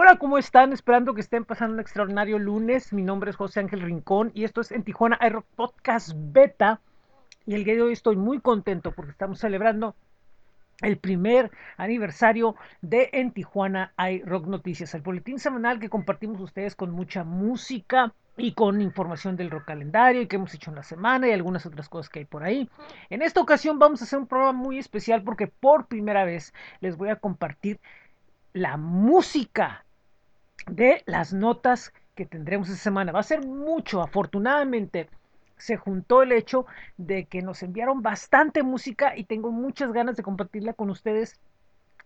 Hola, ¿cómo están? Esperando que estén pasando un extraordinario lunes. Mi nombre es José Ángel Rincón y esto es en Tijuana Aero Podcast Beta. Y el día de hoy estoy muy contento porque estamos celebrando el primer aniversario de En Tijuana hay Rock Noticias, el boletín semanal que compartimos ustedes con mucha música y con información del rock calendario y que hemos hecho en la semana y algunas otras cosas que hay por ahí. En esta ocasión vamos a hacer un programa muy especial porque por primera vez les voy a compartir la música de las notas que tendremos esta semana. Va a ser mucho, afortunadamente se juntó el hecho de que nos enviaron bastante música y tengo muchas ganas de compartirla con ustedes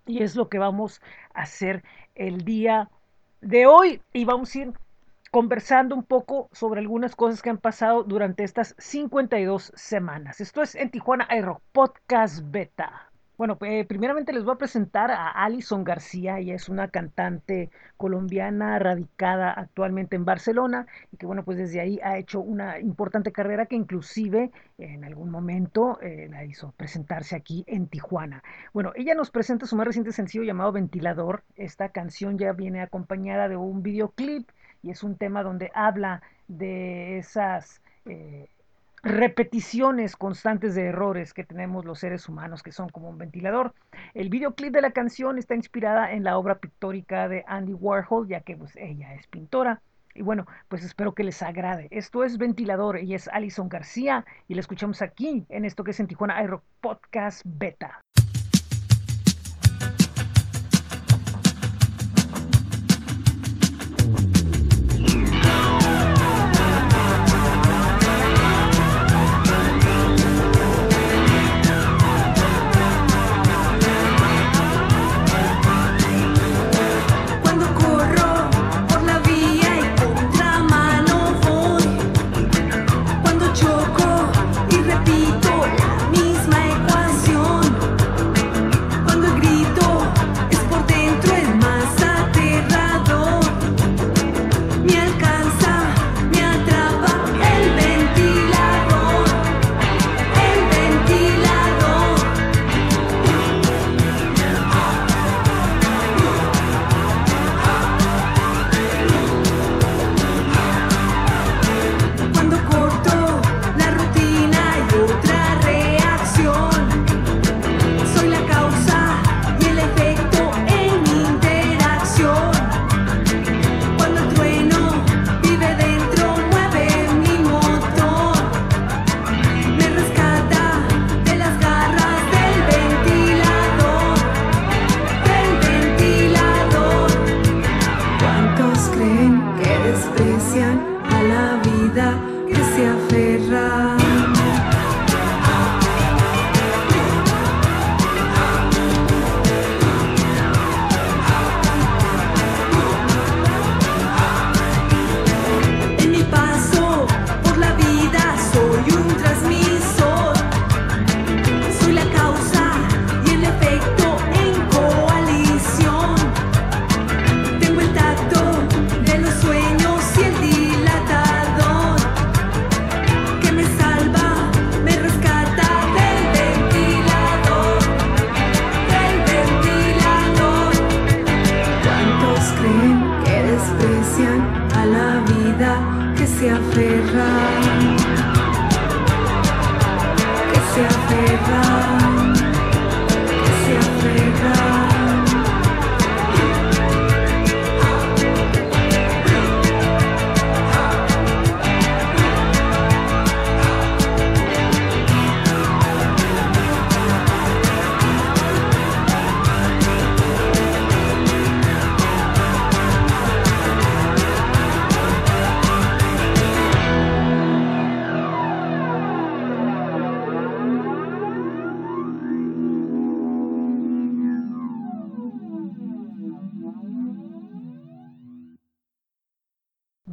y es lo que vamos a hacer el día de hoy y vamos a ir conversando un poco sobre algunas cosas que han pasado durante estas 52 semanas. Esto es en Tijuana Aero Podcast Beta. Bueno, eh, primeramente les voy a presentar a Alison García, ella es una cantante colombiana radicada actualmente en Barcelona y que bueno, pues desde ahí ha hecho una importante carrera que inclusive en algún momento eh, la hizo presentarse aquí en Tijuana. Bueno, ella nos presenta su más reciente sencillo llamado Ventilador. Esta canción ya viene acompañada de un videoclip y es un tema donde habla de esas... Eh, repeticiones constantes de errores que tenemos los seres humanos, que son como un ventilador. El videoclip de la canción está inspirada en la obra pictórica de Andy Warhol, ya que pues, ella es pintora. Y bueno, pues espero que les agrade. Esto es Ventilador y es Alison García y la escuchamos aquí en esto que es en Tijuana Aero Podcast Beta.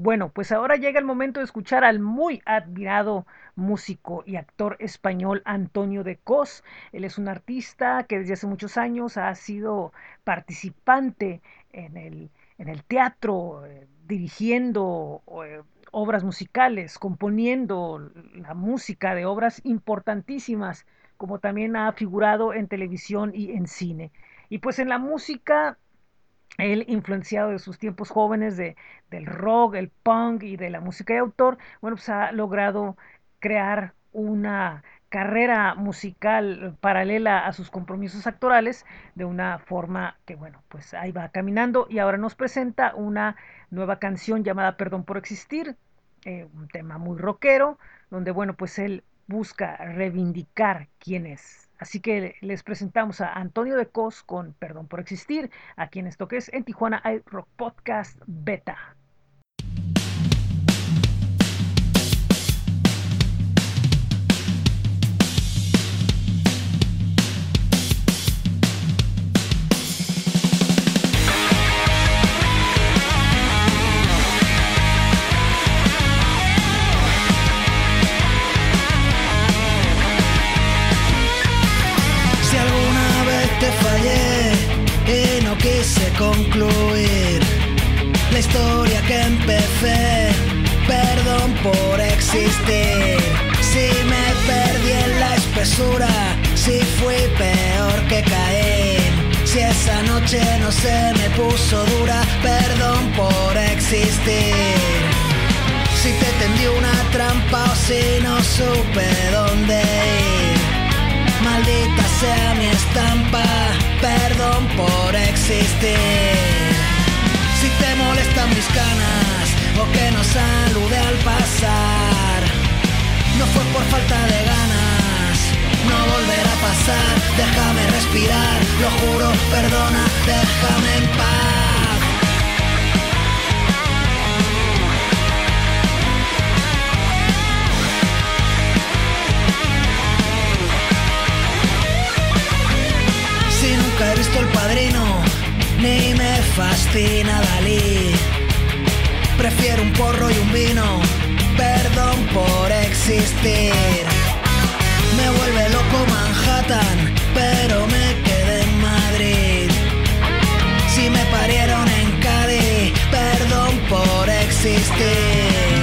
Bueno, pues ahora llega el momento de escuchar al muy admirado músico y actor español Antonio de Cos. Él es un artista que desde hace muchos años ha sido participante en el, teatro, eh, dirigiendo eh, obras musicales, componiendo la música de obras importantísimas, como también ha figurado en televisión y en cine. Y pues en la música él influenciado de sus tiempos jóvenes de, del rock, el punk y de la música de autor, bueno, pues ha logrado crear una carrera musical paralela a sus compromisos actorales de una forma que, bueno, pues ahí va caminando. Y ahora nos presenta una nueva canción llamada Perdón por Existir, eh, un tema muy rockero, donde, bueno, pues él busca reivindicar quién es. Así que les presentamos a Antonio de Cos con Perdón por Existir, a quien esto que es en Tijuana Rock Podcast Beta. Historia que empecé. Perdón por existir. Si me perdí en la espesura, si fui peor que caer. Si esa noche no se me puso dura, perdón por existir. Si te tendí una trampa o si no supe dónde ir. Maldita sea mi estampa perdón por existir. Si te molestan mis canas o que no salude al pasar, no fue por falta de ganas, no volverá a pasar. Déjame respirar, lo juro, perdona, déjame en paz. he visto el padrino, ni me fascina Dalí. Prefiero un porro y un vino, perdón por existir. Me vuelve loco Manhattan, pero me quedé en Madrid. Si me parieron en Cádiz, perdón por existir.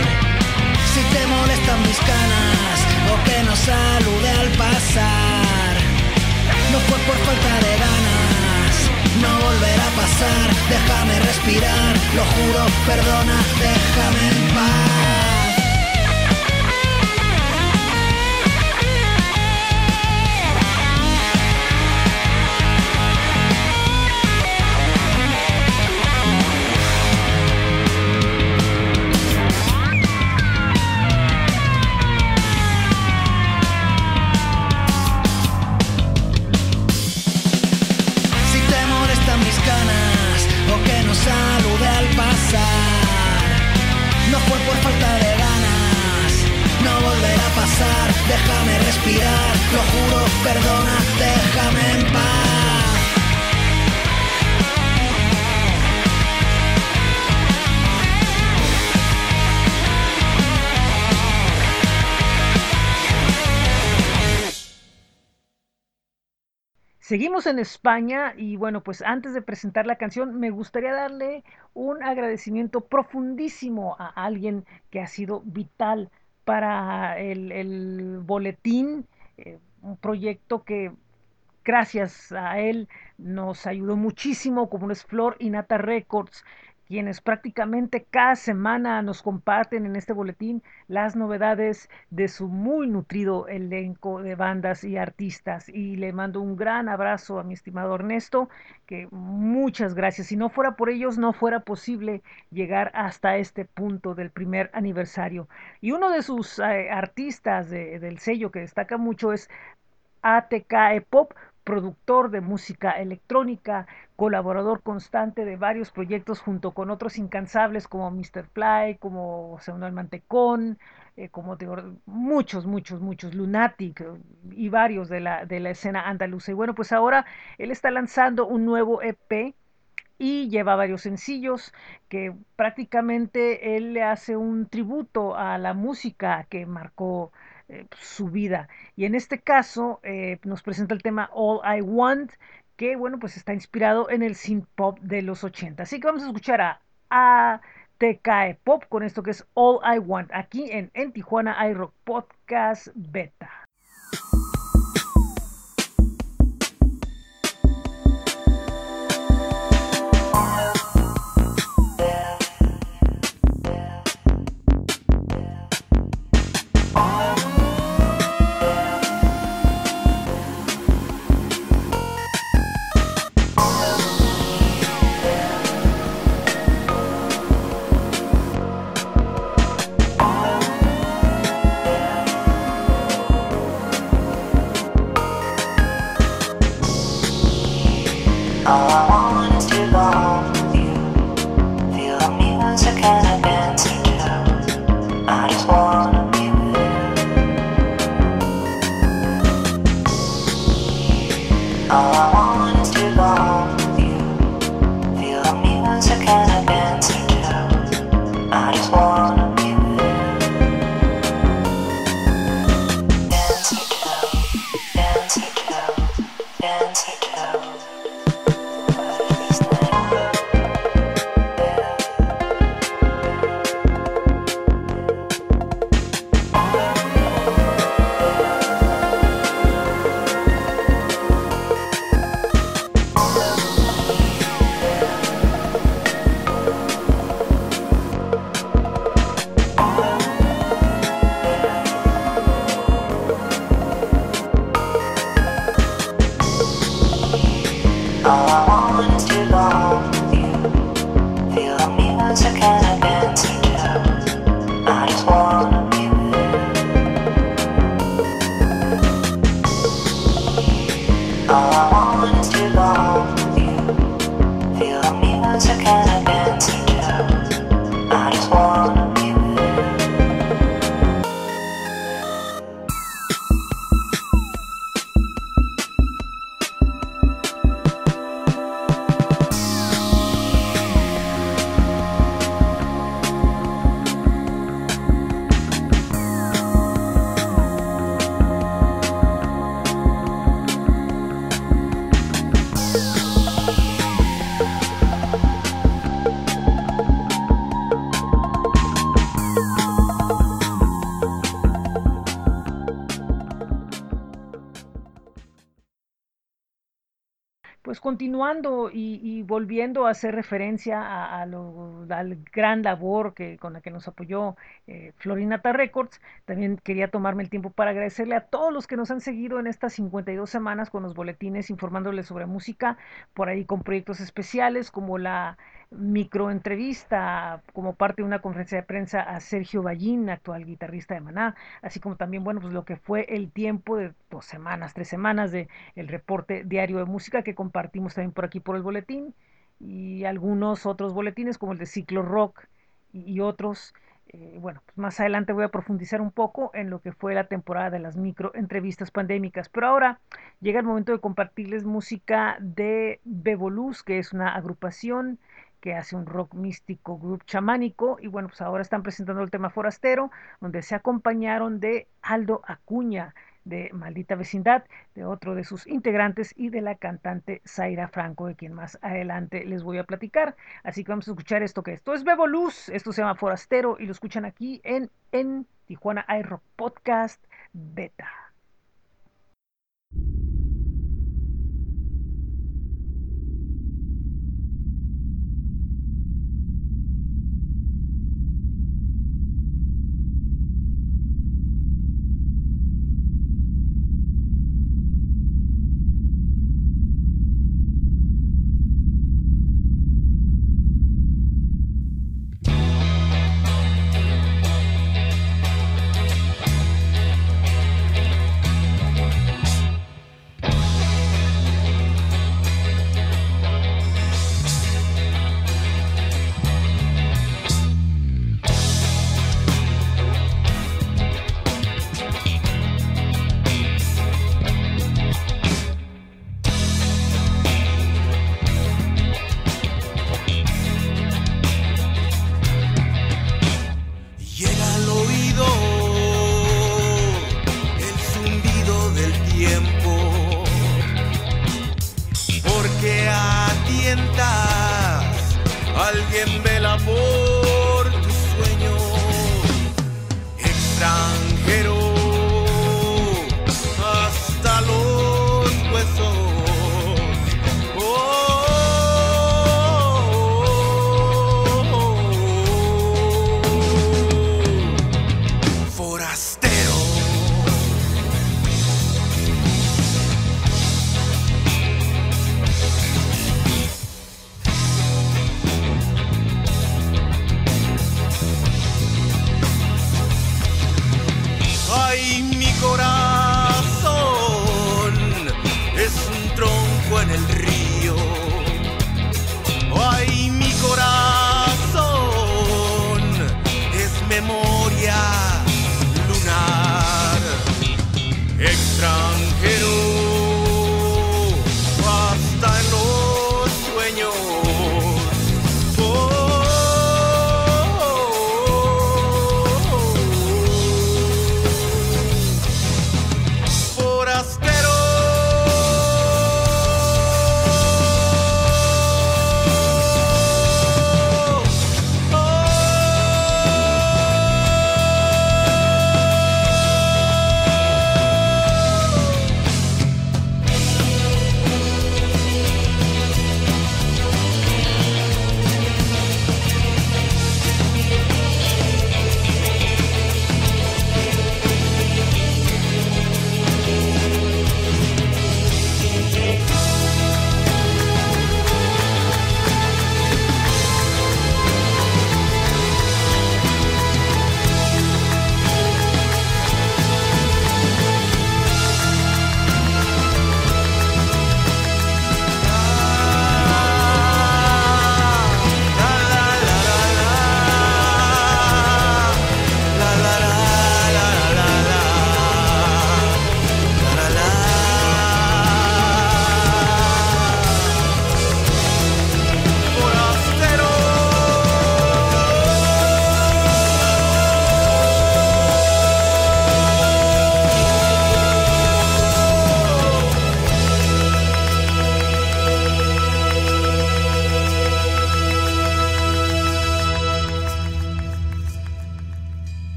Si te molestan mis canas o que no salude al pasar, no fue por falta de ganas, no volverá a pasar, déjame respirar, lo juro, perdona, déjame en paz. Seguimos en España y bueno, pues antes de presentar la canción me gustaría darle un agradecimiento profundísimo a alguien que ha sido vital para el, boletín, eh, un proyecto que gracias a él nos ayudó muchísimo, como es Flor y Nata Records, quienes prácticamente cada semana nos comparten en este boletín las novedades de su muy nutrido elenco de bandas y artistas. Y le mando un gran abrazo a mi estimado Ernesto, que muchas gracias. Si no fuera por ellos, no fuera posible llegar hasta este punto del primer aniversario. Y uno de sus eh, artistas de, del sello que destaca mucho es ATK Pop, productor de música electrónica, colaborador constante de varios proyectos junto con otros incansables como Mr. Fly, como Segundo el Mantecón, eh, como muchos, muchos, muchos, Lunatic y varios de la, de la escena andaluza. Y bueno, pues ahora él está lanzando un nuevo EP y lleva varios sencillos que prácticamente él le hace un tributo a la música que marcó eh, su vida. Y en este caso eh, nos presenta el tema All I Want, que bueno, pues está inspirado en el synth pop de los 80. Así que vamos a escuchar a ATK Pop con esto que es All I Want, aquí en, en Tijuana iRock Podcast Beta. Continuando y, volviendo a hacer referencia a, lo, la gran labor que, con la que nos apoyó eh, Florinata Records, también quería tomarme el tiempo para agradecerle a todos los que nos han seguido en estas 52 semanas con los boletines informándoles sobre música, por ahí con proyectos especiales como la microentrevista como parte de una conferencia de prensa a Sergio Ballín, actual guitarrista de Maná, así como también, bueno, pues lo que fue el tiempo de dos semanas, tres semanas de el reporte diario de música que compartimos también por aquí por el boletín y algunos otros boletines como el de Ciclo Rock y, otros. Eh, bueno, pues más adelante voy a profundizar un poco en lo que fue la temporada de las microentrevistas pandémicas, pero ahora llega el momento de compartirles música de Beboluz, que es una agrupación que hace un rock místico, group chamánico, y bueno, pues ahora están presentando el tema Forastero, donde se acompañaron de Aldo Acuña, de Maldita Vecindad, de otro de sus integrantes y de la cantante Zaira Franco, de quien más adelante les voy a platicar. Así que vamos a escuchar esto que esto es Bebo Luz, esto se llama Forastero y lo escuchan aquí en, en Tijuana Aero Podcast Beta.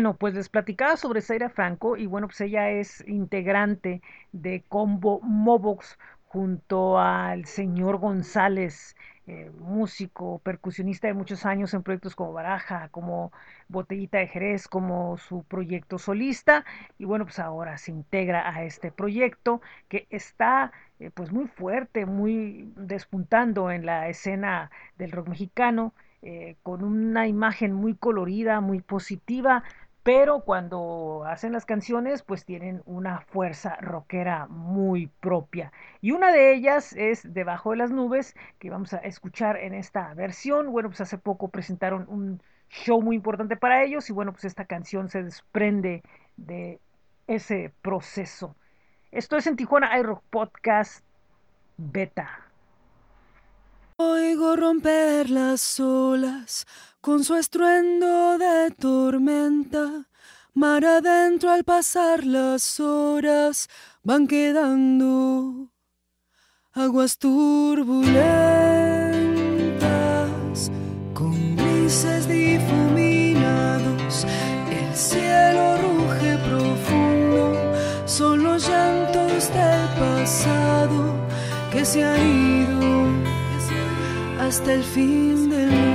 Bueno, pues les platicaba sobre Zaira Franco y bueno, pues ella es integrante de Combo Mobox junto al señor González, eh, músico, percusionista de muchos años en proyectos como Baraja, como Botellita de Jerez, como su proyecto solista. Y bueno, pues ahora se integra a este proyecto que está eh, pues muy fuerte, muy despuntando en la escena del rock mexicano eh, con una imagen muy colorida, muy positiva, pero cuando hacen las canciones pues tienen una fuerza rockera muy propia. Y una de ellas es Debajo de las nubes, que vamos a escuchar en esta versión. Bueno, pues hace poco presentaron un show muy importante para ellos y bueno, pues esta canción se desprende de ese proceso. Esto es en Tijuana iRock Podcast Beta. Oigo romper las olas con su estruendo de tormenta. Mar adentro al pasar las horas van quedando aguas turbulentas con grises difuminados. El cielo ruge profundo, son los llantos del pasado que se han ido hasta el fin del mundo.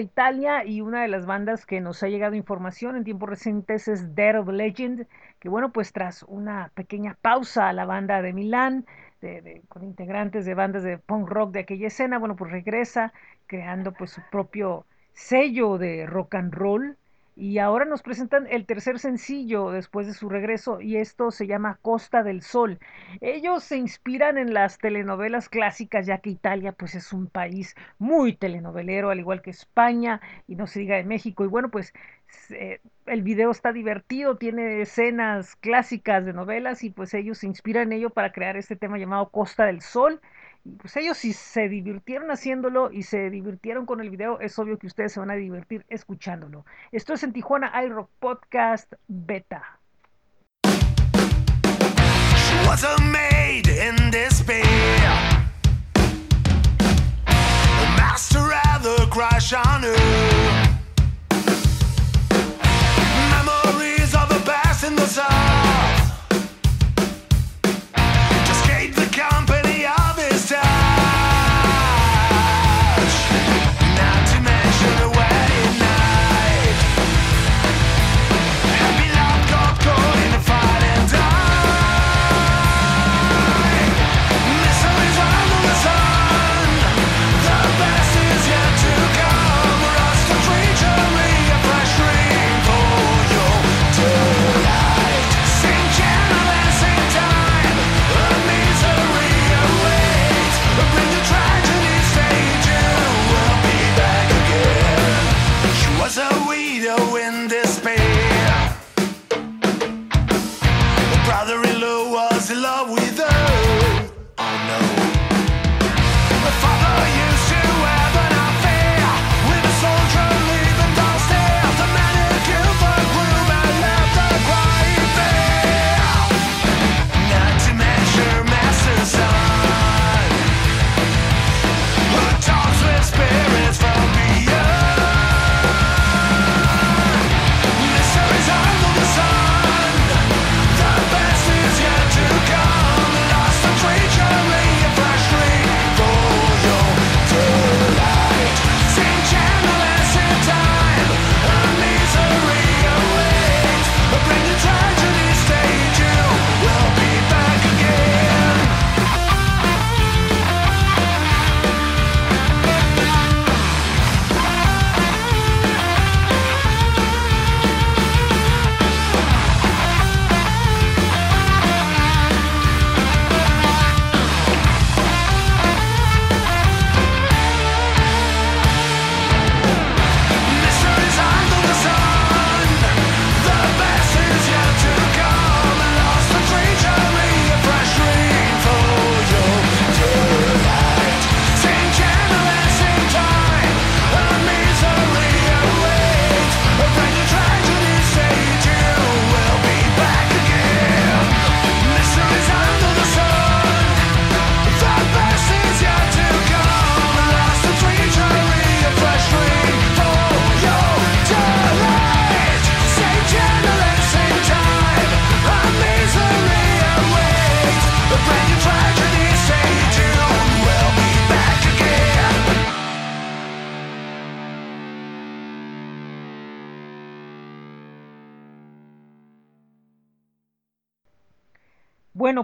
Italia y una de las bandas que nos ha llegado información en tiempos recientes es Dead of Legend, que bueno, pues tras una pequeña pausa a la banda de Milán, de, de, con integrantes de bandas de punk rock de aquella escena, bueno, pues regresa creando pues su propio sello de rock and roll y ahora nos presentan el tercer sencillo después de su regreso y esto se llama Costa del Sol. Ellos se inspiran en las telenovelas clásicas ya que Italia pues es un país muy telenovelero al igual que España y no se diga de México y bueno pues el video está divertido, tiene escenas clásicas de novelas y pues ellos se inspiran en ello para crear este tema llamado Costa del Sol pues ellos si se divirtieron haciéndolo y se divirtieron con el video, es obvio que ustedes se van a divertir escuchándolo. Esto es en Tijuana iRock Podcast Beta. Memories of the past in the south.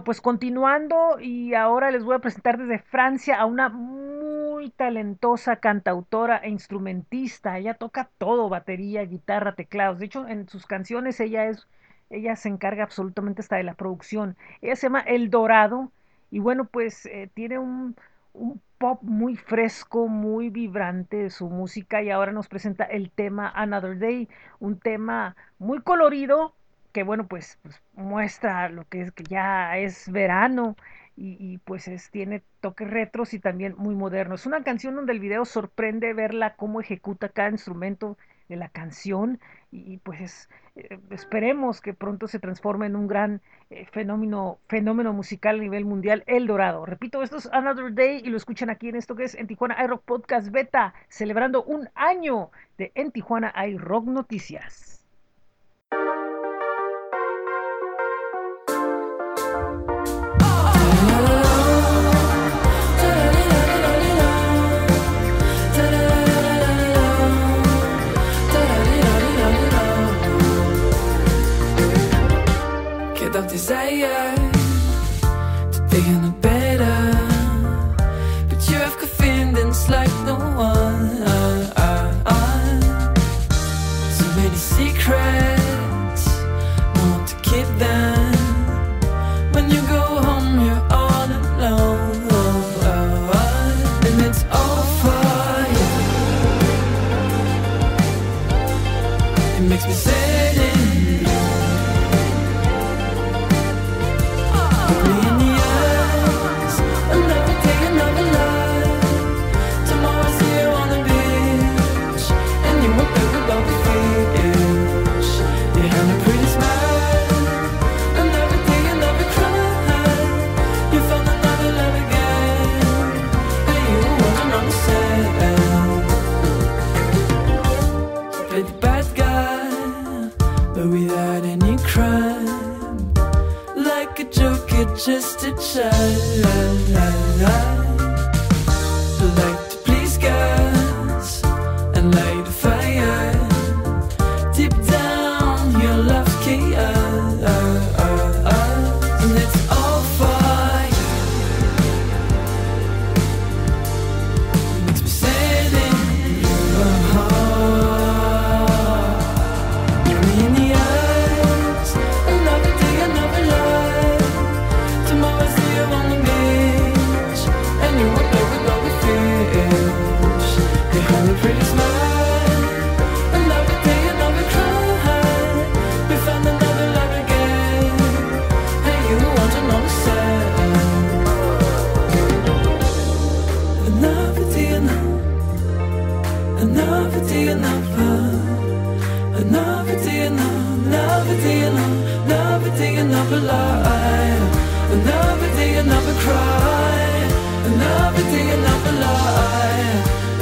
Pues continuando y ahora les voy a presentar desde Francia a una muy talentosa cantautora e instrumentista. Ella toca todo, batería, guitarra, teclados. De hecho, en sus canciones ella es ella se encarga absolutamente hasta de la producción. Ella se llama El Dorado y bueno, pues eh, tiene un, un pop muy fresco, muy vibrante su música y ahora nos presenta el tema Another Day, un tema muy colorido que bueno, pues, pues muestra lo que es que ya es verano y, pues es, tiene toques retros y también muy modernos. Es una canción donde el video sorprende verla cómo ejecuta cada instrumento de la canción y, pues eh, esperemos que pronto se transforme en un gran eh, fenómeno, fenómeno musical a nivel mundial, El Dorado. Repito, esto es Another Day y lo escuchan aquí en esto que es en Tijuana iRock Podcast Beta, celebrando un año de En Tijuana iRock Noticias.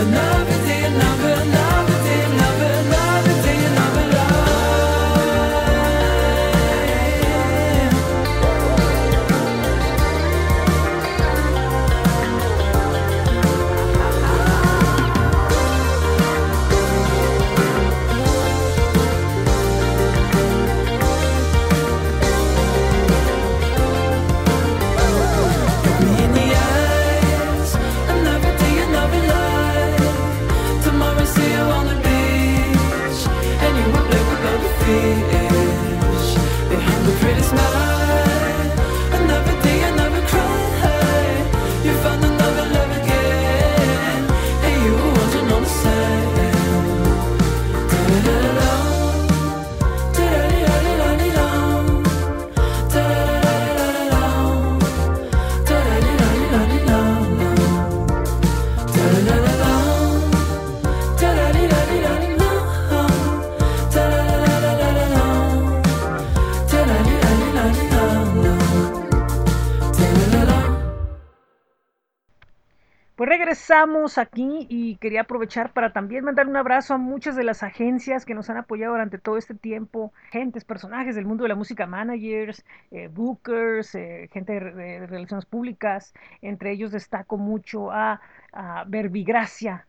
another regresamos aquí y quería aprovechar para también mandar un abrazo a muchas de las agencias que nos han apoyado durante todo este tiempo, gentes, personajes del mundo de la música, managers, eh, bookers, eh, gente de, relaciones públicas. Entre ellos destaco mucho a, Verbigracia,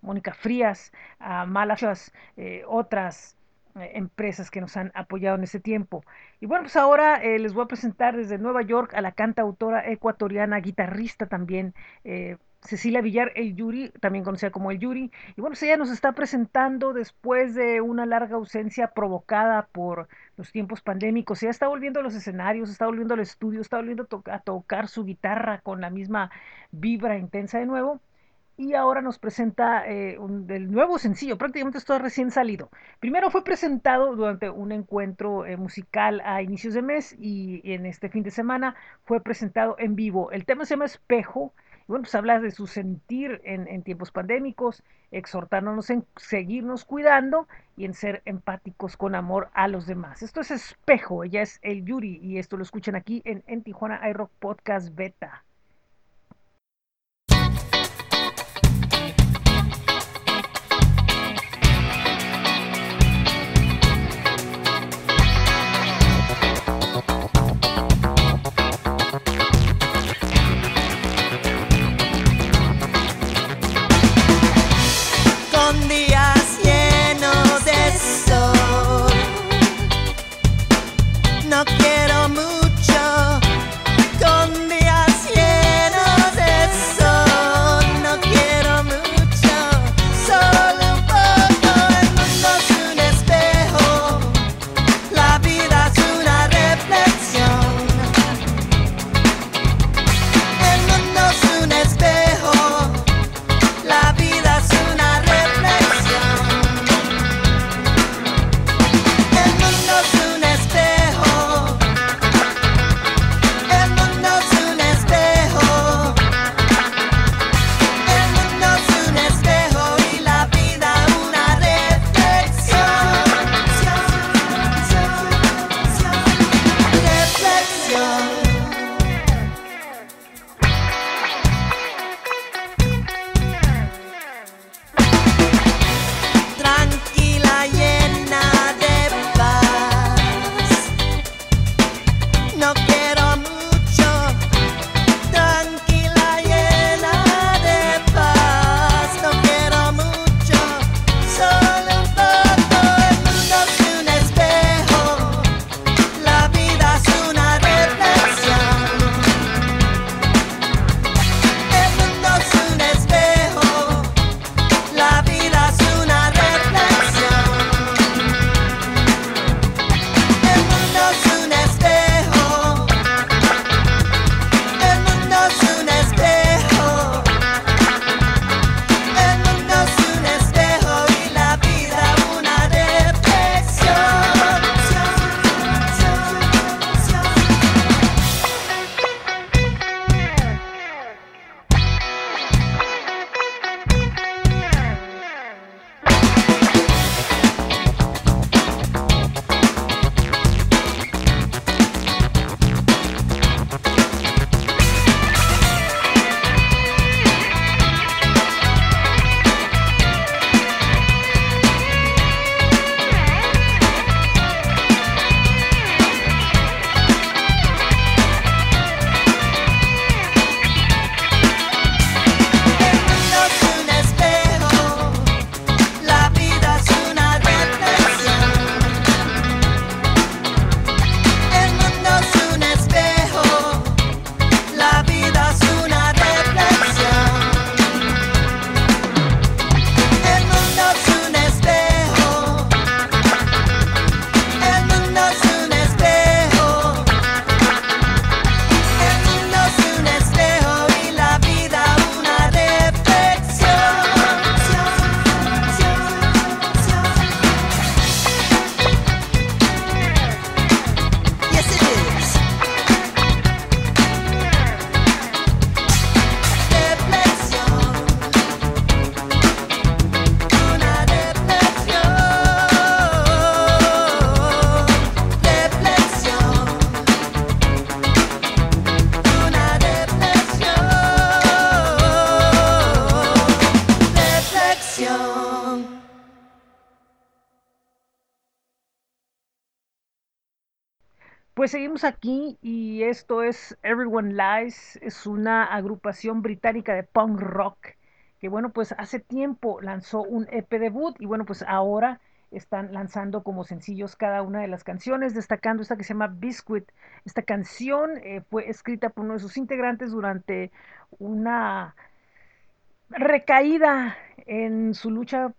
Mónica Frías, a Malachas, eh, otras empresas que nos han apoyado en ese tiempo. Y bueno, pues ahora eh, les voy a presentar desde Nueva York a la cantautora ecuatoriana, guitarrista también, eh, Cecilia Villar, el Yuri, también conocida como el Yuri. Y bueno, pues ella nos está presentando después de una larga ausencia provocada por los tiempos pandémicos. Ella está volviendo a los escenarios, está volviendo al estudio, está volviendo a, to a tocar su guitarra con la misma vibra intensa de nuevo y ahora nos presenta eh, el nuevo sencillo, prácticamente esto recién salido. Primero fue presentado durante un encuentro eh, musical a inicios de mes y en este fin de semana fue presentado en vivo. El tema se llama Espejo. Bueno, pues habla de su sentir en, en tiempos pandémicos, exhortándonos en seguirnos cuidando y en ser empáticos con amor a los demás. Esto es Espejo, ella es el Yuri y esto lo escuchan aquí en, en Tijuana iRock Podcast Beta. Aquí y esto es Everyone Lies, es una agrupación británica de punk rock que bueno, pues hace tiempo lanzó un EP debut y bueno, pues ahora están lanzando como sencillos cada una de las canciones, destacando esta que se llama Biscuit. Esta canción eh, fue escrita por uno de sus integrantes durante una recaída en su lucha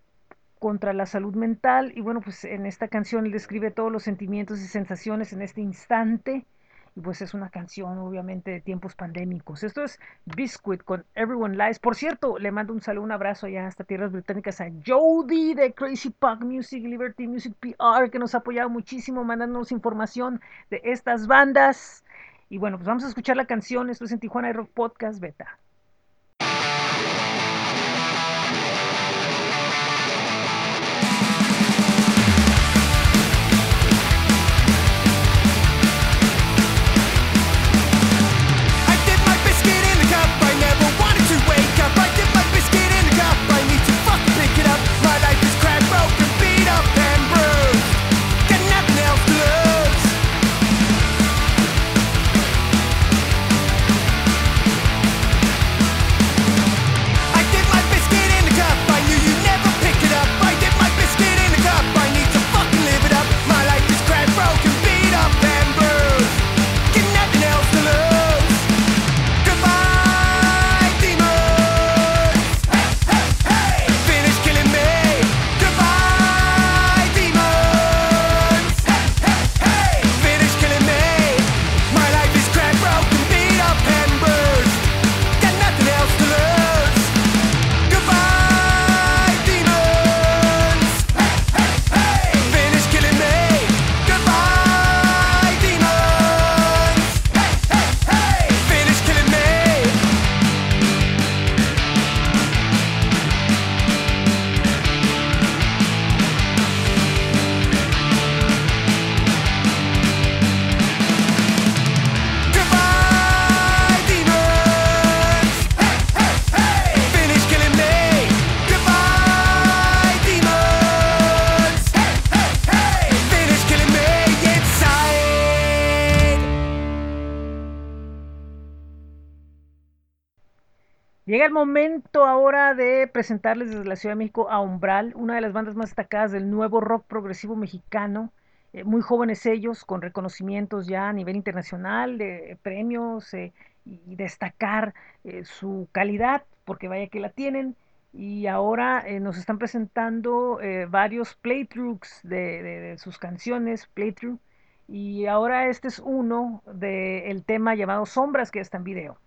contra la salud mental y bueno, pues en esta canción él describe todos los sentimientos y sensaciones en este instante y pues es una canción obviamente de tiempos pandémicos. Esto es Biscuit con Everyone Lies. Por cierto, le mando un saludo, un abrazo allá hasta tierras británicas a Jody de Crazy Punk Music, Liberty Music PR que nos ha apoyado muchísimo mandándonos información de estas bandas. Y bueno, pues vamos a escuchar la canción. Esto es en Tijuana Rock Podcast Beta. Momento ahora de presentarles desde la Ciudad de México a Umbral, una de las bandas más destacadas del nuevo rock progresivo mexicano. Eh, muy jóvenes ellos, con reconocimientos ya a nivel internacional, de premios eh, y destacar eh, su calidad, porque vaya que la tienen. Y ahora nos están presentando varios playthroughs de sus canciones, playthrough. Y ahora este es uno del tema llamado Sombras, que está en video.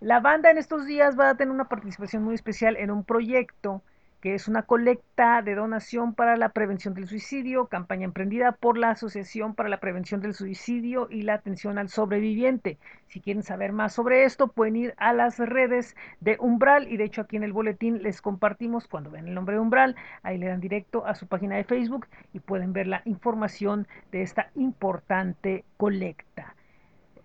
La banda en estos días va a tener una participación muy especial en un proyecto que es una colecta de donación para la prevención del suicidio, campaña emprendida por la Asociación para la Prevención del Suicidio y la Atención al Sobreviviente. Si quieren saber más sobre esto, pueden ir a las redes de Umbral y de hecho aquí en el boletín les compartimos cuando ven el nombre de Umbral, ahí le dan directo a su página de Facebook y pueden ver la información de esta importante colecta.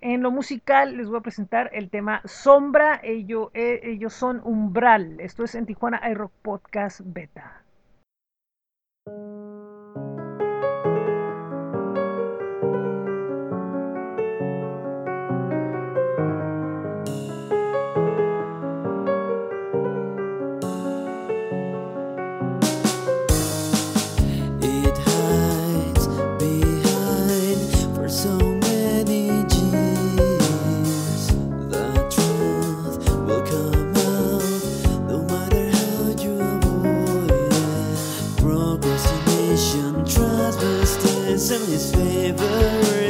En lo musical les voy a presentar el tema Sombra, ello- eh, ellos son Umbral. Esto es en Tijuana iRock Podcast Beta. In his favor.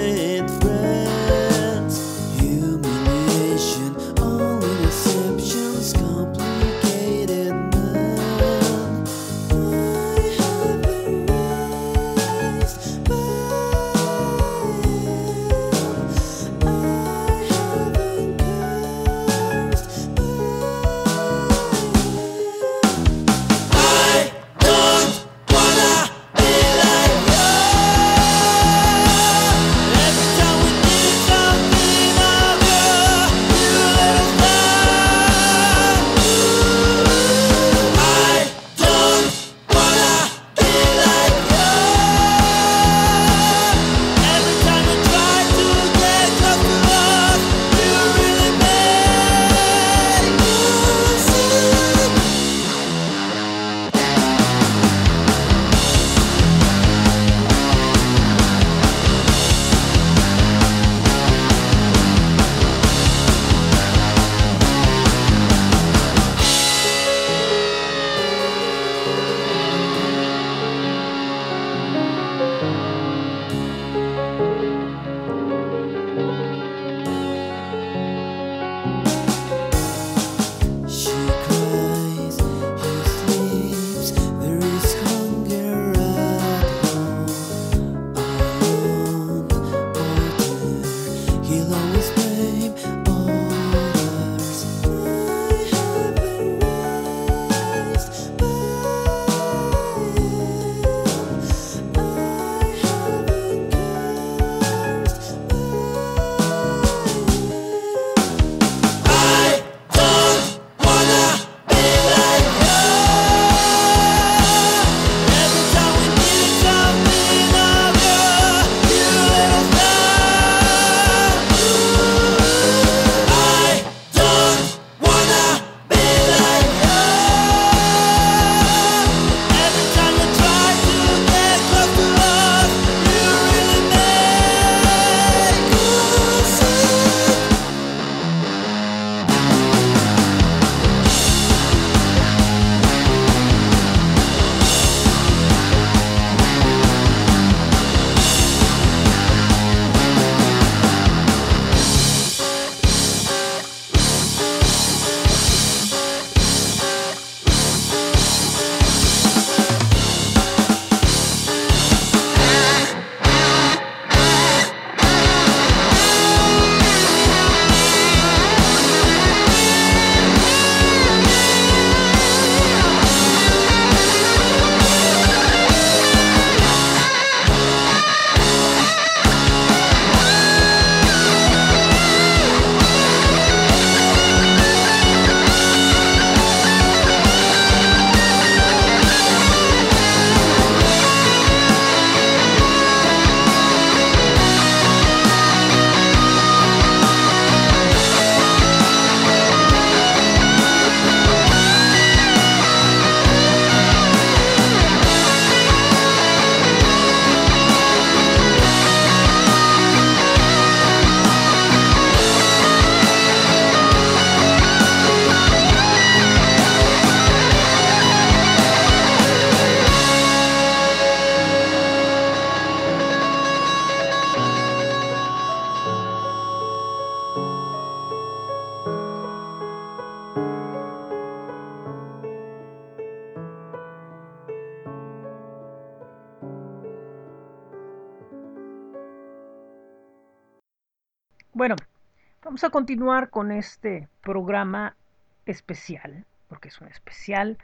Vamos a continuar con este programa especial, porque es un especial.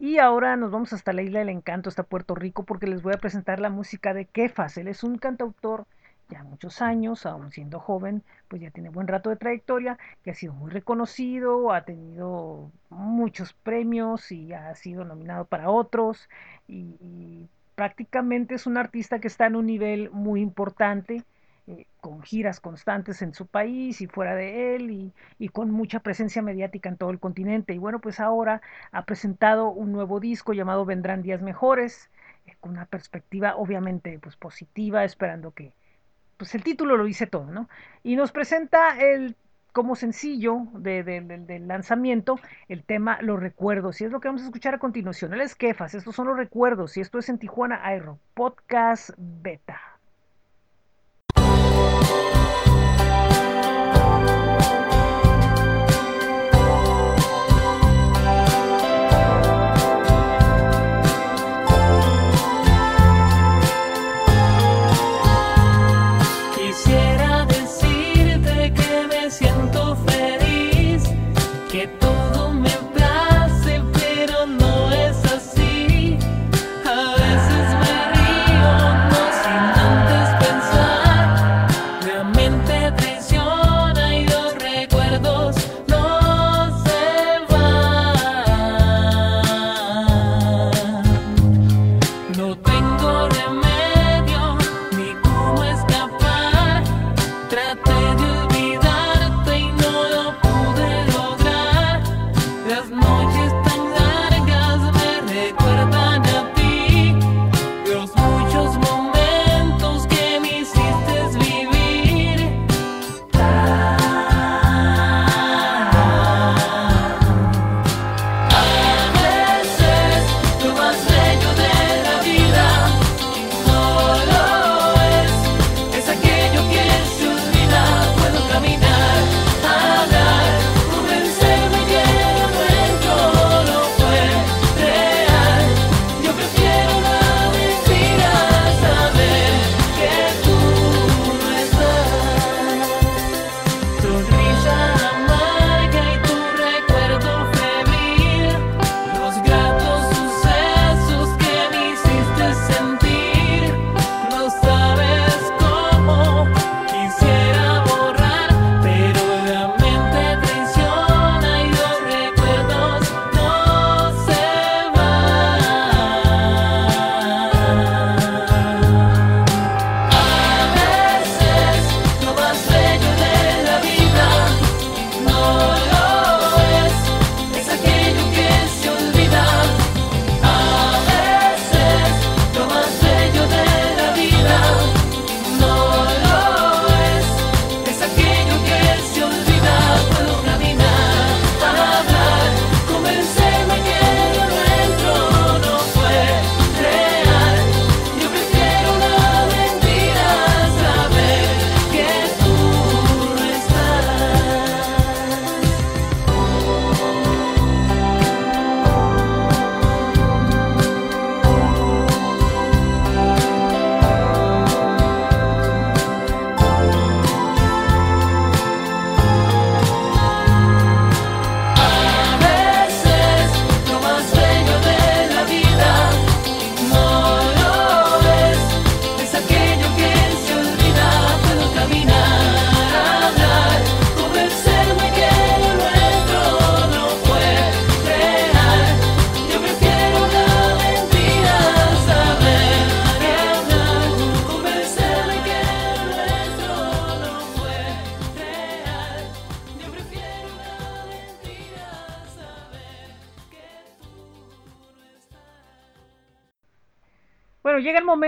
Y ahora nos vamos hasta la isla del encanto, hasta Puerto Rico, porque les voy a presentar la música de Kefas. Él es un cantautor ya muchos años, aún siendo joven, pues ya tiene buen rato de trayectoria, que ha sido muy reconocido, ha tenido muchos premios y ha sido nominado para otros y, y prácticamente es un artista que está en un nivel muy importante, eh, con giras constantes en su país y fuera de él y, y con mucha presencia mediática en todo el continente. Y bueno, pues ahora ha presentado un nuevo disco llamado Vendrán Días Mejores, eh, con una perspectiva obviamente pues positiva, esperando que pues el título lo dice todo, ¿no? Y nos presenta el como sencillo de, de, de, del lanzamiento el tema Los Recuerdos, y es lo que vamos a escuchar a continuación. El Esquefas, estos son los recuerdos, y esto es en Tijuana Aero, Podcast Beta.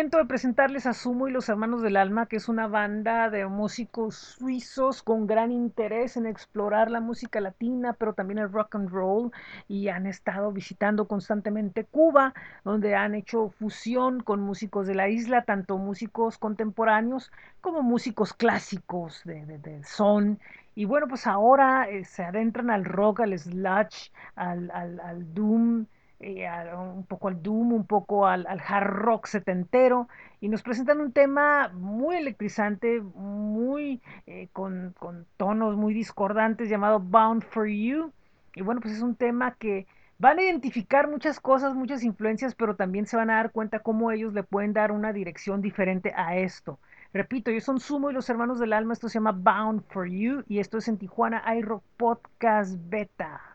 Momento de presentarles a Sumo y los Hermanos del Alma, que es una banda de músicos suizos con gran interés en explorar la música latina, pero también el rock and roll, y han estado visitando constantemente Cuba, donde han hecho fusión con músicos de la isla, tanto músicos contemporáneos como músicos clásicos de, son. Y bueno, pues ahora eh, se adentran al rock, al sludge, al, al doom, eh, a, un poco al doom, un poco al, al, hard rock setentero, y nos presentan un tema muy electrizante, muy eh, con, con, tonos muy discordantes llamado Bound for You. Y bueno, pues es un tema que van a identificar muchas cosas, muchas influencias, pero también se van a dar cuenta cómo ellos le pueden dar una dirección diferente a esto. Repito, yo son Sumo y los Hermanos del Alma, esto se llama Bound for You y esto es en Tijuana iRock Podcast Beta.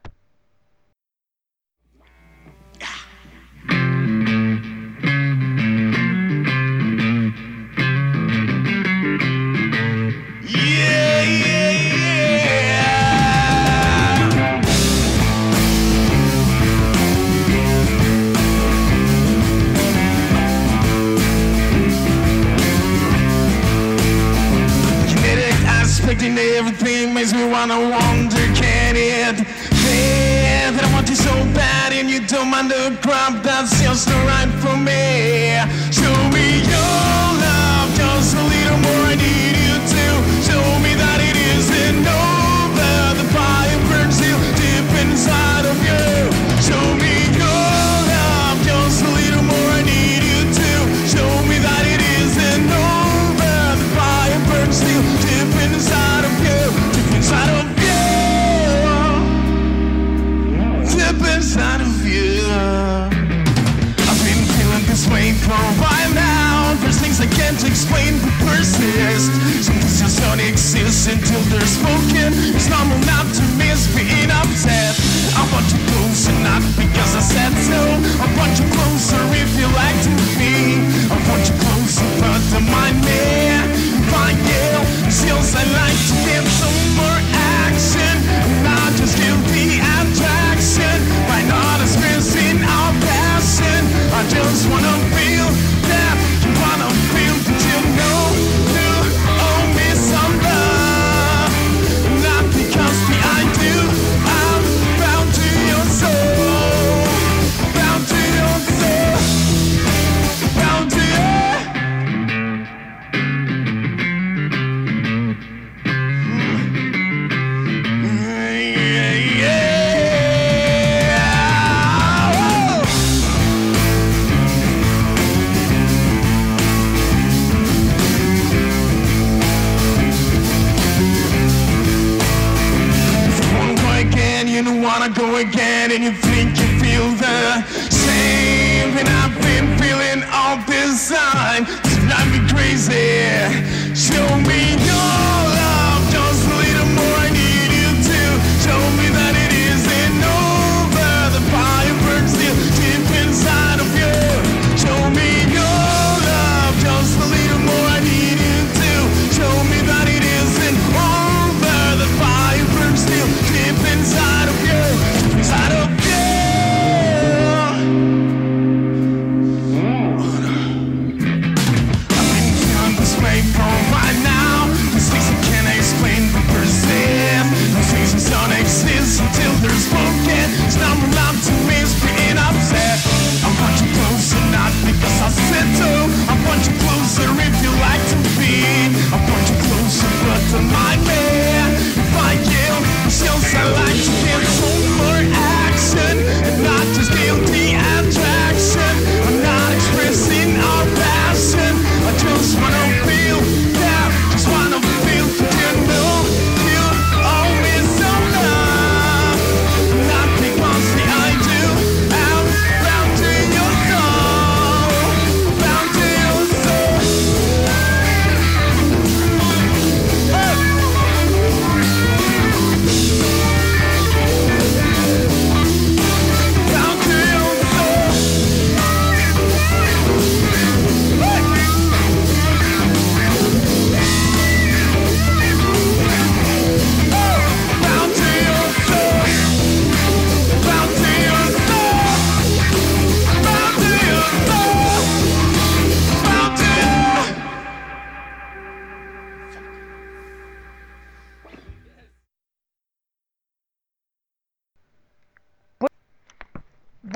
everything makes me wanna wonder, can it be that I want you so bad and you don't mind the crap. That just so right for me.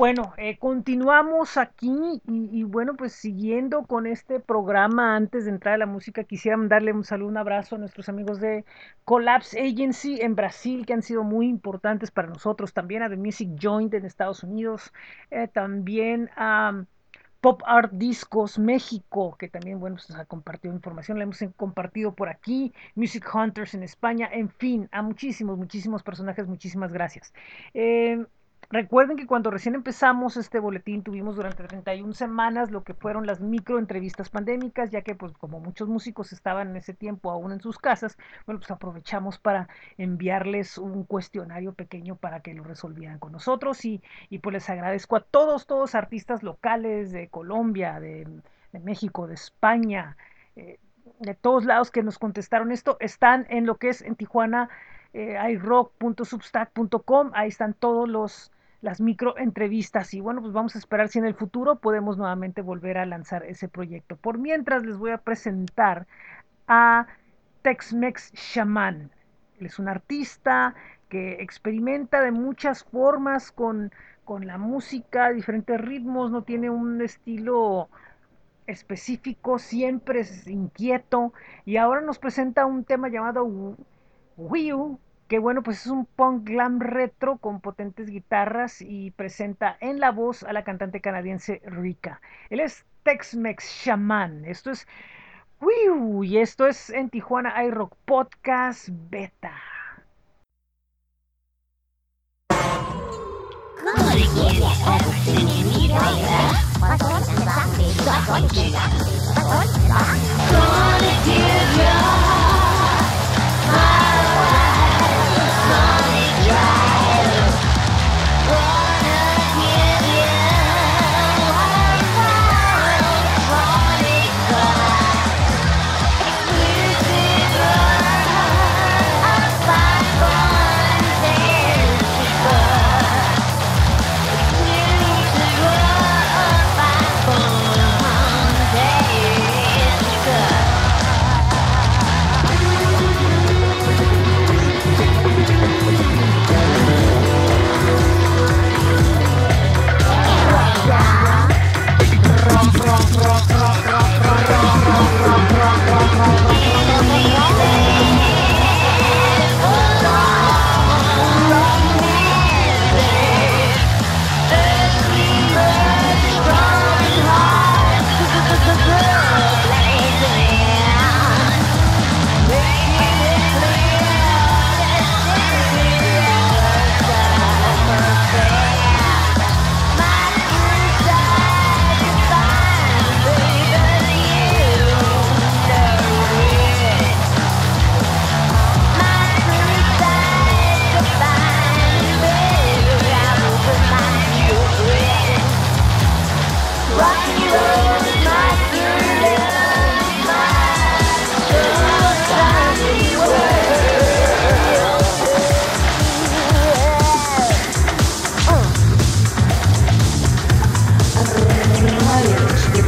Bueno, eh, continuamos aquí y, bueno, pues siguiendo con este programa, antes de entrar a la música, quisiera darle un saludo, un abrazo a nuestros amigos de Collapse Agency en Brasil, que han sido muy importantes para nosotros, también a The Music Joint en Estados Unidos, eh, también a Pop Art Discos México, que también, bueno, pues, ha compartido información, la hemos compartido por aquí, Music Hunters en España, en fin, a muchísimos, muchísimos personajes, muchísimas gracias. Eh, Recuerden que cuando recién empezamos este boletín tuvimos durante 31 semanas lo que fueron las micro entrevistas pandémicas, ya que pues como muchos músicos estaban en ese tiempo aún en sus casas, bueno, pues aprovechamos para enviarles un cuestionario pequeño para que lo resolvieran con nosotros. Y, y pues les agradezco a todos, todos artistas locales de Colombia, de, de México, de España, eh, de todos lados que nos contestaron esto, están en lo que es en Tijuana eh, irock.substack.com, ahí están todos los las micro entrevistas y bueno, pues vamos a esperar si en el futuro podemos nuevamente volver a lanzar ese proyecto. Por mientras les voy a presentar a Tex-Mex Shaman. Él es un artista que experimenta de muchas formas con, con la música, diferentes ritmos, no tiene un estilo específico, siempre es inquieto y ahora nos presenta un tema llamado Wii que bueno, pues es un punk glam retro con potentes guitarras y presenta en la voz a la cantante canadiense Rika. Él es Tex-Mex Shaman. Esto es Wii y esto es en Tijuana iRock Podcast Beta.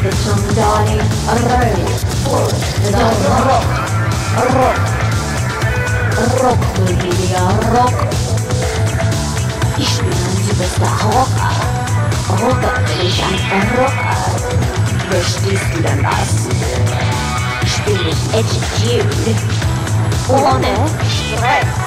Причем дали рейд, дал рок, рок, rock, я rock, Ich bin die beste Rocker, Rocker, ich ein Rocker. Wer du denn das? Spiel ich Attitude, ohne Stress.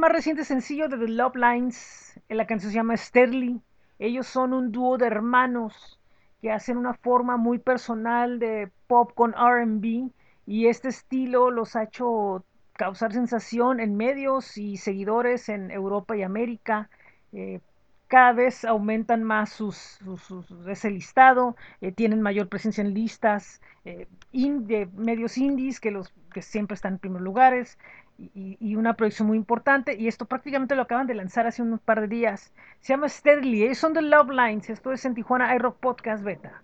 más reciente sencillo de The Love Lines. eh, La canción se llama Sterling. Ellos son un dúo de hermanos que hacen una forma muy personal de pop con RB y este estilo los ha hecho causar sensación en medios y seguidores en Europa y América. Eh, cada vez aumentan más sus, sus- ese listado, eh, tienen mayor presencia en listas de medios indies que, los, que siempre están en primeros lugares y, y una producción muy importante y esto prácticamente lo acaban de lanzar hace un par de días. Se llama Steadily, ellos son de Love Lines, esto es en Tijuana iRock Podcast Beta.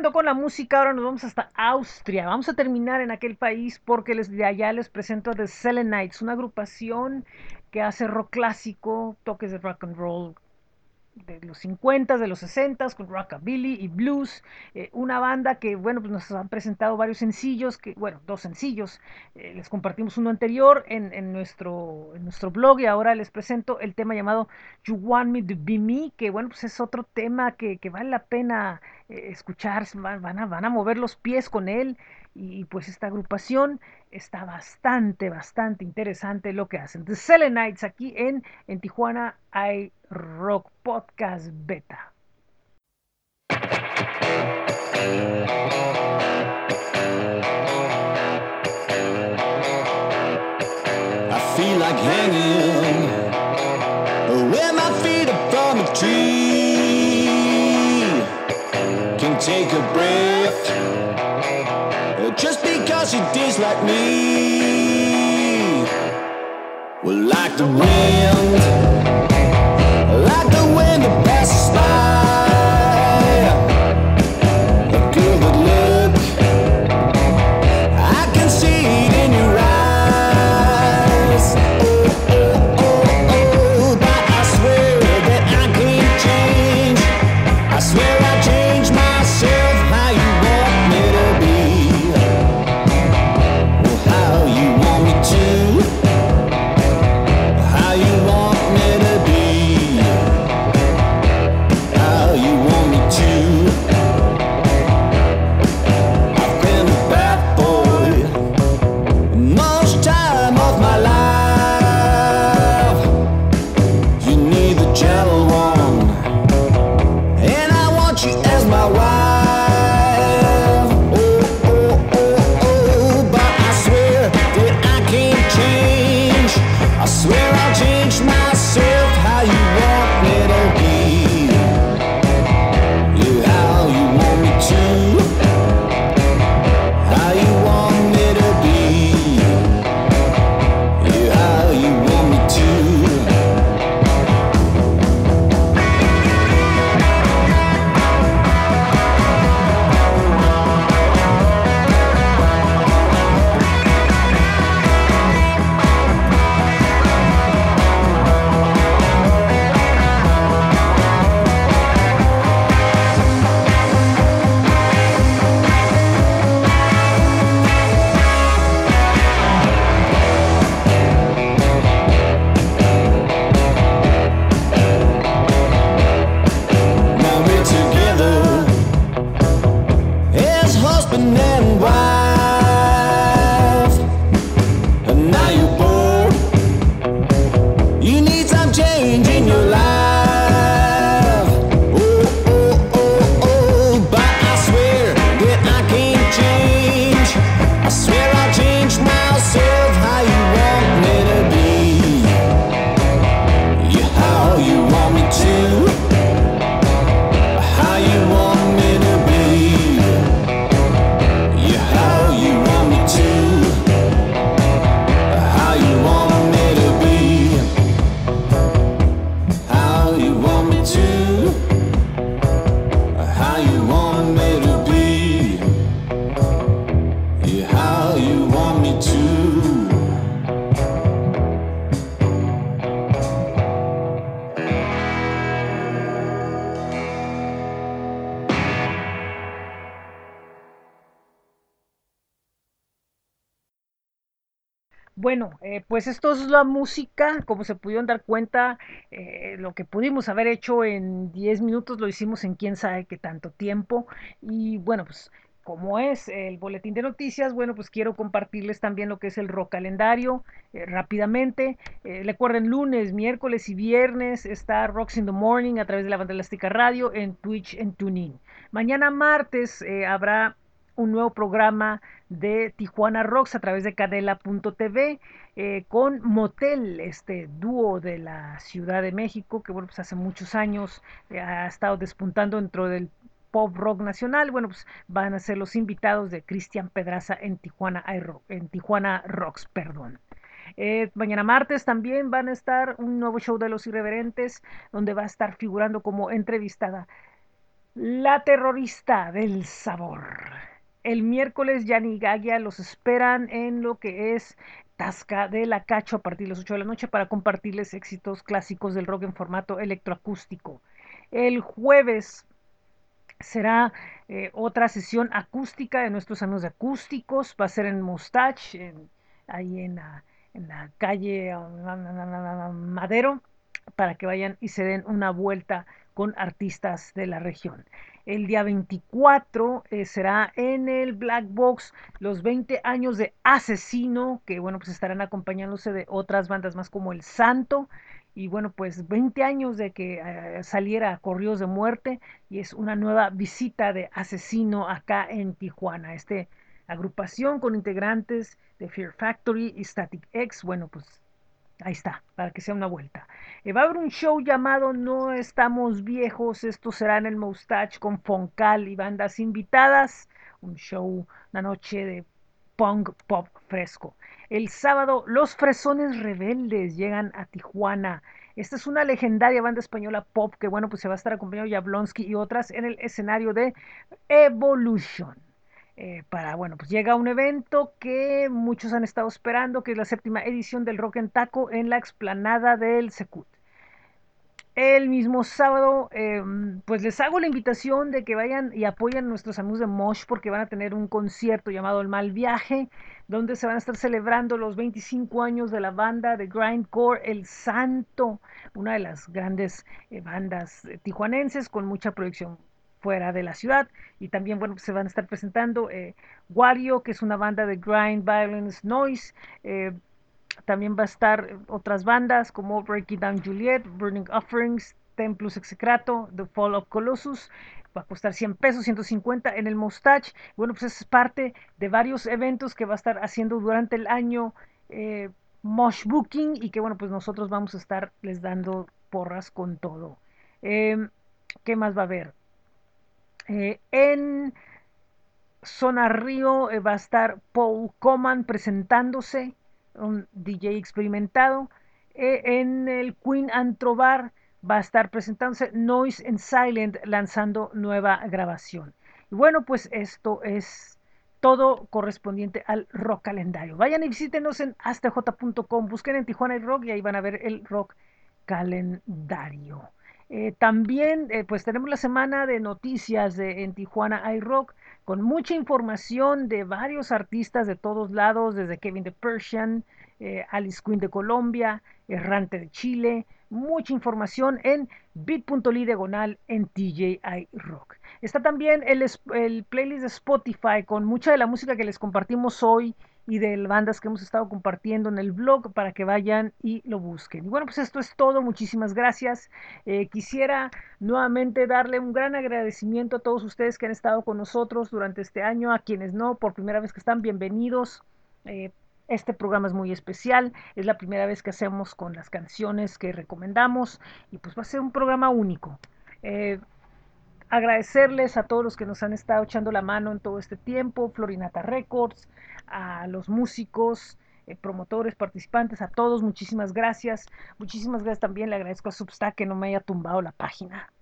Con la música, ahora nos vamos hasta Austria. Vamos a terminar en aquel país porque les, de allá les presento a The Selenites, una agrupación que hace rock clásico, toques de rock and roll de los 50, de los 60, con rockabilly y blues. Eh, una banda que, bueno, pues nos han presentado varios sencillos, que, bueno, dos sencillos. Eh, les compartimos uno anterior en, en nuestro, en nuestro blog y ahora les presento el tema llamado You Want Me to Be Me, que, bueno, pues es otro tema que, que vale la pena eh, escuchar, van, van a, van a mover los pies con él. Y pues esta agrupación está bastante, bastante interesante lo que hacen. The Selenites aquí en, en Tijuana hay Rock Podcast Beta. I feel like hanging my feet tree. Can take a breath just because it is like me. Well, like the wind, like the wind that passes by. Eh, pues esto es la música, como se pudieron dar cuenta, eh, lo que pudimos haber hecho en 10 minutos lo hicimos en quién sabe qué tanto tiempo. Y bueno, pues como es el boletín de noticias, bueno, pues quiero compartirles también lo que es el rock calendario eh, rápidamente. Recuerden, lunes, miércoles y viernes está Rocks in the Morning a través de la banda elástica radio en Twitch, en TuneIn. Mañana martes habrá un nuevo programa de Tijuana Rocks a través de cadela.tv eh, con Motel, este dúo de la Ciudad de México que bueno, pues hace muchos años eh, ha estado despuntando dentro del pop rock nacional. Bueno, pues van a ser los invitados de Cristian Pedraza en Tijuana, en Tijuana Rocks, perdón. Eh, mañana martes también van a estar un nuevo show de los irreverentes, donde va a estar figurando como entrevistada la terrorista del sabor. El miércoles Yanni Gagia los esperan en lo que es Tasca de la Cacho a partir de las 8 de la noche para compartirles éxitos clásicos del rock en formato electroacústico. El jueves será eh, otra sesión acústica de nuestros amigos de acústicos. Va a ser en Mustache, ahí en la, en la calle uh, Madero, para que vayan y se den una vuelta con artistas de la región. El día 24 eh, será en el Black Box los 20 años de Asesino, que bueno, pues estarán acompañándose de otras bandas más como El Santo. Y bueno, pues 20 años de que eh, saliera Corridos de Muerte y es una nueva visita de Asesino acá en Tijuana. Este agrupación con integrantes de Fear Factory y Static X, bueno, pues Ahí está, para que sea una vuelta. Eh, va a haber un show llamado No Estamos Viejos. Esto será en el Moustache con Foncal y bandas invitadas. Un show, una noche de punk pop fresco. El sábado, Los Fresones Rebeldes llegan a Tijuana. Esta es una legendaria banda española pop que, bueno, pues se va a estar acompañando de Jablonski y otras en el escenario de Evolution eh, para, bueno, pues llega un evento que muchos han estado esperando, que es la séptima edición del Rock en Taco en la explanada del Secut. El mismo sábado, eh, pues les hago la invitación de que vayan y apoyen a nuestros amigos de Mosh porque van a tener un concierto llamado El Mal Viaje, donde se van a estar celebrando los 25 años de la banda de Grindcore El Santo, una de las grandes eh, bandas eh, tijuanenses con mucha proyección fuera de la ciudad. Y también bueno se van a estar presentando eh, Wario que es una banda de grind violence noise eh, también va a estar eh, otras bandas como Breaking Down Juliet Burning Offerings Templus Execrato The Fall of Colossus va a costar 100 pesos 150 en el Mustache. Bueno pues es parte de varios eventos que va a estar haciendo durante el año eh, Mosh Booking y que bueno pues nosotros vamos a estar les dando porras con todo. Eh, ¿qué más va a haber? Eh, en Zona Río eh, va a estar Paul Coman presentándose, un DJ experimentado. Eh, en el Queen Antrobar va a estar presentándose Noise and Silent lanzando nueva grabación. Y bueno, pues esto es todo correspondiente al rock calendario. Vayan y visítenos en astj.com, busquen en Tijuana el rock y ahí van a ver el rock calendario. Eh, también, eh, pues tenemos la semana de noticias de, en Tijuana iRock con mucha información de varios artistas de todos lados, desde Kevin the Persian, eh, Alice Queen de Colombia, Errante de Chile, mucha información en bit.ly diagonal en TJI Rock. Está también el, el playlist de Spotify con mucha de la música que les compartimos hoy y de bandas que hemos estado compartiendo en el blog para que vayan y lo busquen. Y bueno, pues esto es todo. Muchísimas gracias. Eh, quisiera nuevamente darle un gran agradecimiento a todos ustedes que han estado con nosotros durante este año, a quienes no, por primera vez que están, bienvenidos. Eh, este programa es muy especial, es la primera vez que hacemos con las canciones que recomendamos y pues va a ser un programa único. Eh, agradecerles a todos los que nos han estado echando la mano en todo este tiempo, Florinata Records, a los músicos, eh, promotores, participantes, a todos, muchísimas gracias. Muchísimas gracias también, le agradezco a Substack que no me haya tumbado la página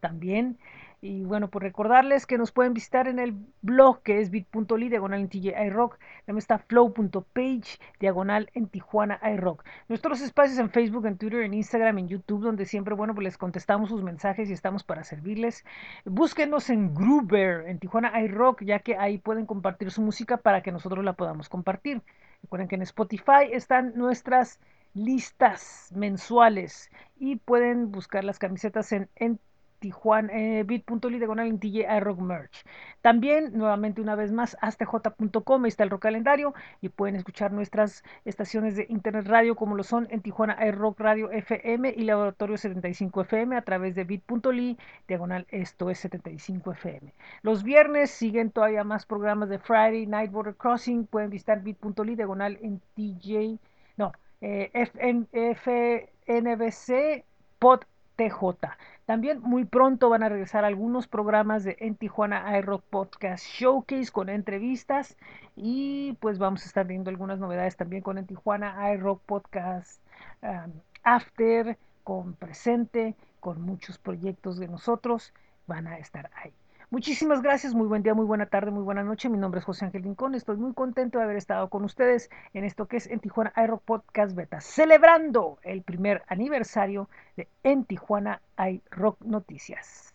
también. Y bueno, pues recordarles que nos pueden visitar en el blog que es bit.ly diagonal en TJ iRock. También está flow.page diagonal en Tijuana iRock. Nuestros espacios en Facebook, en Twitter, en Instagram, en YouTube, donde siempre, bueno, pues les contestamos sus mensajes y estamos para servirles. Búsquenos en Groover, en Tijuana iRock, ya que ahí pueden compartir su música para que nosotros la podamos compartir. Recuerden que en Spotify están nuestras listas mensuales y pueden buscar las camisetas en, en Tijuana, eh, bit.ly diagonal en TJ iRock Merch. También, nuevamente una vez más, astj.com, está el rock calendario y pueden escuchar nuestras estaciones de internet radio como lo son en Tijuana iRock Radio FM y Laboratorio 75 FM a través de bit.ly diagonal esto es 75 FM. Los viernes siguen todavía más programas de Friday Night Border Crossing, pueden visitar bit.ly diagonal en TJ, no, eh, FNBC Pod TJ. También muy pronto van a regresar algunos programas de En Tijuana iRock Podcast Showcase con entrevistas y pues vamos a estar viendo algunas novedades también con En Tijuana iRock Podcast After, con presente, con muchos proyectos de nosotros van a estar ahí. Muchísimas gracias, muy buen día, muy buena tarde, muy buena noche. Mi nombre es José Ángel Rincón. Estoy muy contento de haber estado con ustedes en esto que es En Tijuana iRock Podcast Beta, celebrando el primer aniversario de En Tijuana iRock Noticias.